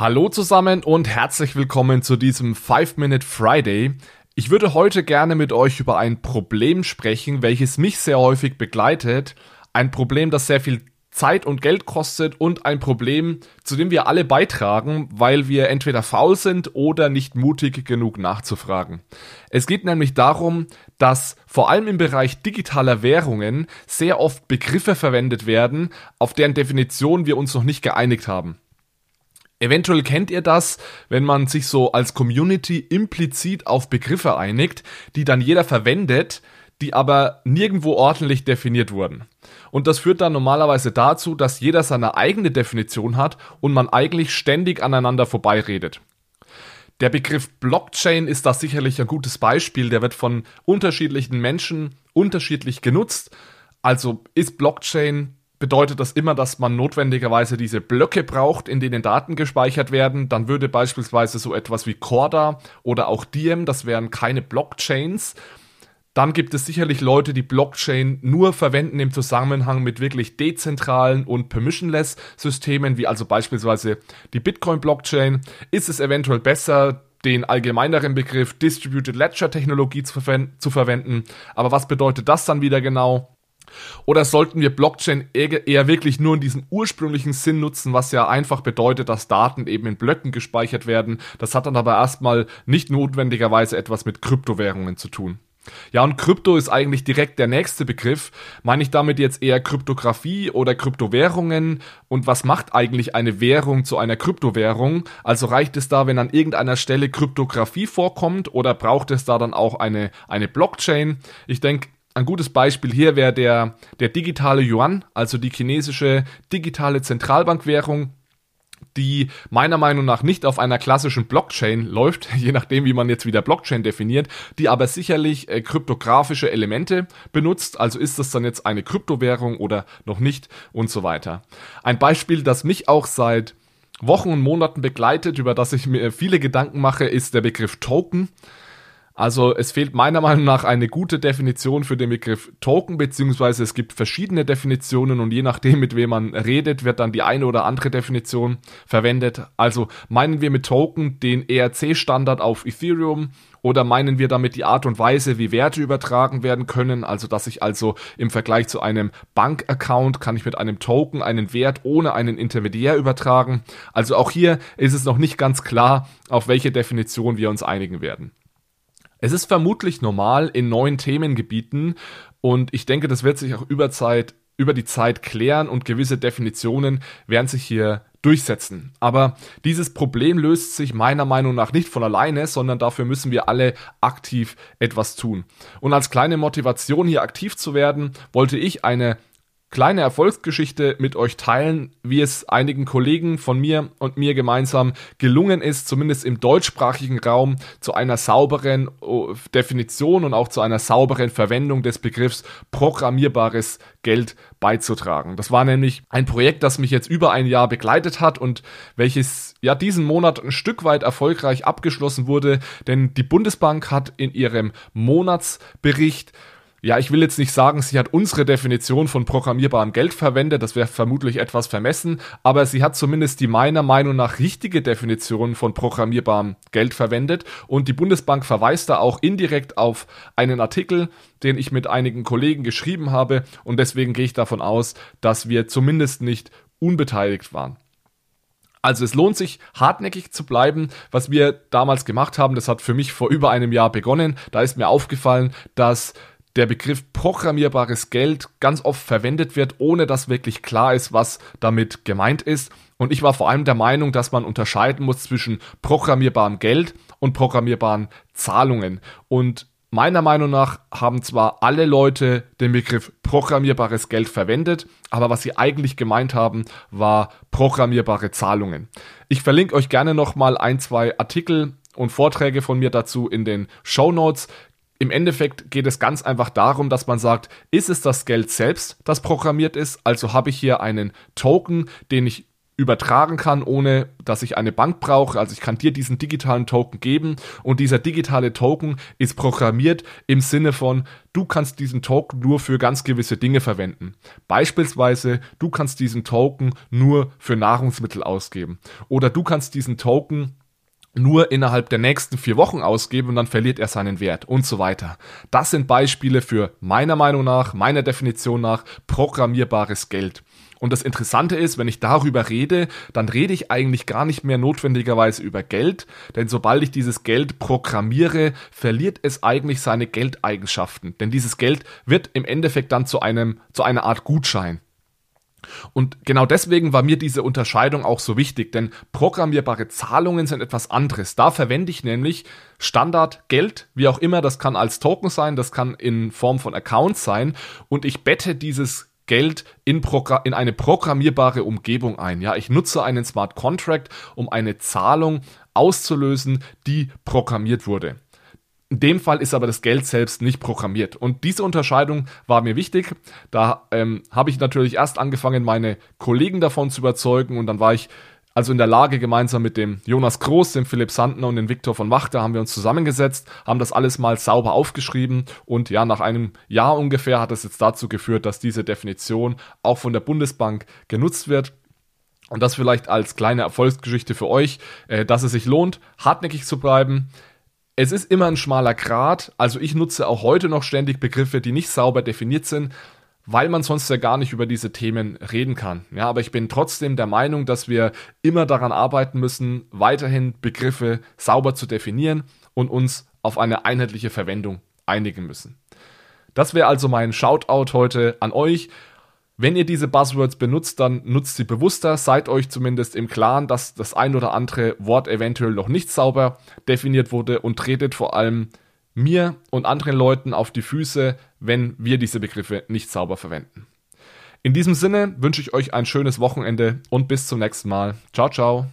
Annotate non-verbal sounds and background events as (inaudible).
Hallo zusammen und herzlich willkommen zu diesem 5-Minute Friday. Ich würde heute gerne mit euch über ein Problem sprechen, welches mich sehr häufig begleitet. Ein Problem, das sehr viel Zeit und Geld kostet und ein Problem, zu dem wir alle beitragen, weil wir entweder faul sind oder nicht mutig genug nachzufragen. Es geht nämlich darum, dass vor allem im Bereich digitaler Währungen sehr oft Begriffe verwendet werden, auf deren Definition wir uns noch nicht geeinigt haben. Eventuell kennt ihr das, wenn man sich so als Community implizit auf Begriffe einigt, die dann jeder verwendet, die aber nirgendwo ordentlich definiert wurden. Und das führt dann normalerweise dazu, dass jeder seine eigene Definition hat und man eigentlich ständig aneinander vorbeiredet. Der Begriff Blockchain ist da sicherlich ein gutes Beispiel, der wird von unterschiedlichen Menschen unterschiedlich genutzt. Also ist Blockchain bedeutet das immer, dass man notwendigerweise diese Blöcke braucht, in denen Daten gespeichert werden. Dann würde beispielsweise so etwas wie Corda oder auch Diem, das wären keine Blockchains. Dann gibt es sicherlich Leute, die Blockchain nur verwenden im Zusammenhang mit wirklich dezentralen und permissionless Systemen, wie also beispielsweise die Bitcoin-Blockchain. Ist es eventuell besser, den allgemeineren Begriff Distributed Ledger Technologie zu, verwenden, zu verwenden? Aber was bedeutet das dann wieder genau? Oder sollten wir Blockchain eher wirklich nur in diesem ursprünglichen Sinn nutzen, was ja einfach bedeutet, dass Daten eben in Blöcken gespeichert werden? Das hat dann aber erstmal nicht notwendigerweise etwas mit Kryptowährungen zu tun. Ja, und Krypto ist eigentlich direkt der nächste Begriff. Meine ich damit jetzt eher Kryptographie oder Kryptowährungen? Und was macht eigentlich eine Währung zu einer Kryptowährung? Also reicht es da, wenn an irgendeiner Stelle Kryptographie vorkommt oder braucht es da dann auch eine, eine Blockchain? Ich denke, ein gutes Beispiel hier wäre der, der digitale Yuan, also die chinesische digitale Zentralbankwährung, die meiner Meinung nach nicht auf einer klassischen Blockchain läuft, (laughs) je nachdem, wie man jetzt wieder Blockchain definiert, die aber sicherlich äh, kryptografische Elemente benutzt. Also ist das dann jetzt eine Kryptowährung oder noch nicht und so weiter. Ein Beispiel, das mich auch seit Wochen und Monaten begleitet, über das ich mir viele Gedanken mache, ist der Begriff Token. Also es fehlt meiner Meinung nach eine gute Definition für den Begriff Token, beziehungsweise es gibt verschiedene Definitionen und je nachdem, mit wem man redet, wird dann die eine oder andere Definition verwendet. Also meinen wir mit Token den ERC-Standard auf Ethereum oder meinen wir damit die Art und Weise, wie Werte übertragen werden können? Also, dass ich also im Vergleich zu einem Bankaccount kann ich mit einem Token einen Wert ohne einen Intermediär übertragen. Also auch hier ist es noch nicht ganz klar, auf welche Definition wir uns einigen werden. Es ist vermutlich normal in neuen Themengebieten und ich denke, das wird sich auch über Zeit, über die Zeit klären und gewisse Definitionen werden sich hier durchsetzen. Aber dieses Problem löst sich meiner Meinung nach nicht von alleine, sondern dafür müssen wir alle aktiv etwas tun. Und als kleine Motivation hier aktiv zu werden, wollte ich eine kleine Erfolgsgeschichte mit euch teilen, wie es einigen Kollegen von mir und mir gemeinsam gelungen ist, zumindest im deutschsprachigen Raum zu einer sauberen oh, Definition und auch zu einer sauberen Verwendung des Begriffs programmierbares Geld beizutragen. Das war nämlich ein Projekt, das mich jetzt über ein Jahr begleitet hat und welches ja diesen Monat ein Stück weit erfolgreich abgeschlossen wurde, denn die Bundesbank hat in ihrem Monatsbericht ja, ich will jetzt nicht sagen, sie hat unsere Definition von programmierbarem Geld verwendet, das wäre vermutlich etwas vermessen, aber sie hat zumindest die meiner Meinung nach richtige Definition von programmierbarem Geld verwendet und die Bundesbank verweist da auch indirekt auf einen Artikel, den ich mit einigen Kollegen geschrieben habe und deswegen gehe ich davon aus, dass wir zumindest nicht unbeteiligt waren. Also es lohnt sich, hartnäckig zu bleiben. Was wir damals gemacht haben, das hat für mich vor über einem Jahr begonnen. Da ist mir aufgefallen, dass der Begriff programmierbares Geld ganz oft verwendet wird, ohne dass wirklich klar ist, was damit gemeint ist. Und ich war vor allem der Meinung, dass man unterscheiden muss zwischen programmierbarem Geld und programmierbaren Zahlungen. Und meiner Meinung nach haben zwar alle Leute den Begriff programmierbares Geld verwendet, aber was sie eigentlich gemeint haben, war programmierbare Zahlungen. Ich verlinke euch gerne nochmal ein, zwei Artikel und Vorträge von mir dazu in den Show Notes. Im Endeffekt geht es ganz einfach darum, dass man sagt, ist es das Geld selbst, das programmiert ist? Also habe ich hier einen Token, den ich übertragen kann, ohne dass ich eine Bank brauche. Also ich kann dir diesen digitalen Token geben und dieser digitale Token ist programmiert im Sinne von, du kannst diesen Token nur für ganz gewisse Dinge verwenden. Beispielsweise, du kannst diesen Token nur für Nahrungsmittel ausgeben oder du kannst diesen Token nur innerhalb der nächsten vier Wochen ausgeben und dann verliert er seinen Wert und so weiter. Das sind Beispiele für meiner Meinung nach, meiner Definition nach programmierbares Geld. Und das Interessante ist, wenn ich darüber rede, dann rede ich eigentlich gar nicht mehr notwendigerweise über Geld, denn sobald ich dieses Geld programmiere, verliert es eigentlich seine Geldeigenschaften. Denn dieses Geld wird im Endeffekt dann zu einem, zu einer Art Gutschein. Und genau deswegen war mir diese Unterscheidung auch so wichtig, denn programmierbare Zahlungen sind etwas anderes. Da verwende ich nämlich Standardgeld, wie auch immer, das kann als Token sein, das kann in Form von Accounts sein und ich bette dieses Geld in, in, eine programmierbare Umgebung ein. Ja, ich nutze einen Smart Contract, um eine Zahlung auszulösen, die programmiert wurde. In dem Fall ist aber das Geld selbst nicht programmiert. Und diese Unterscheidung war mir wichtig. Da ähm, habe ich natürlich erst angefangen, meine Kollegen davon zu überzeugen. Und dann war ich also in der Lage, gemeinsam mit dem Jonas Groß, dem Philipp Sandner und dem Viktor von Wachter haben wir uns zusammengesetzt, haben das alles mal sauber aufgeschrieben. Und ja, nach einem Jahr ungefähr hat es jetzt dazu geführt, dass diese Definition auch von der Bundesbank genutzt wird. Und das vielleicht als kleine Erfolgsgeschichte für euch, äh, dass es sich lohnt, hartnäckig zu bleiben es ist immer ein schmaler Grat. Also ich nutze auch heute noch ständig Begriffe, die nicht sauber definiert sind, weil man sonst ja gar nicht über diese Themen reden kann. Ja, aber ich bin trotzdem der Meinung, dass wir immer daran arbeiten müssen, weiterhin Begriffe sauber zu definieren und uns auf eine einheitliche Verwendung einigen müssen. Das wäre also mein Shoutout heute an euch. Wenn ihr diese Buzzwords benutzt, dann nutzt sie bewusster, seid euch zumindest im Klaren, dass das ein oder andere Wort eventuell noch nicht sauber definiert wurde und tretet vor allem mir und anderen Leuten auf die Füße, wenn wir diese Begriffe nicht sauber verwenden. In diesem Sinne wünsche ich euch ein schönes Wochenende und bis zum nächsten Mal. Ciao, ciao.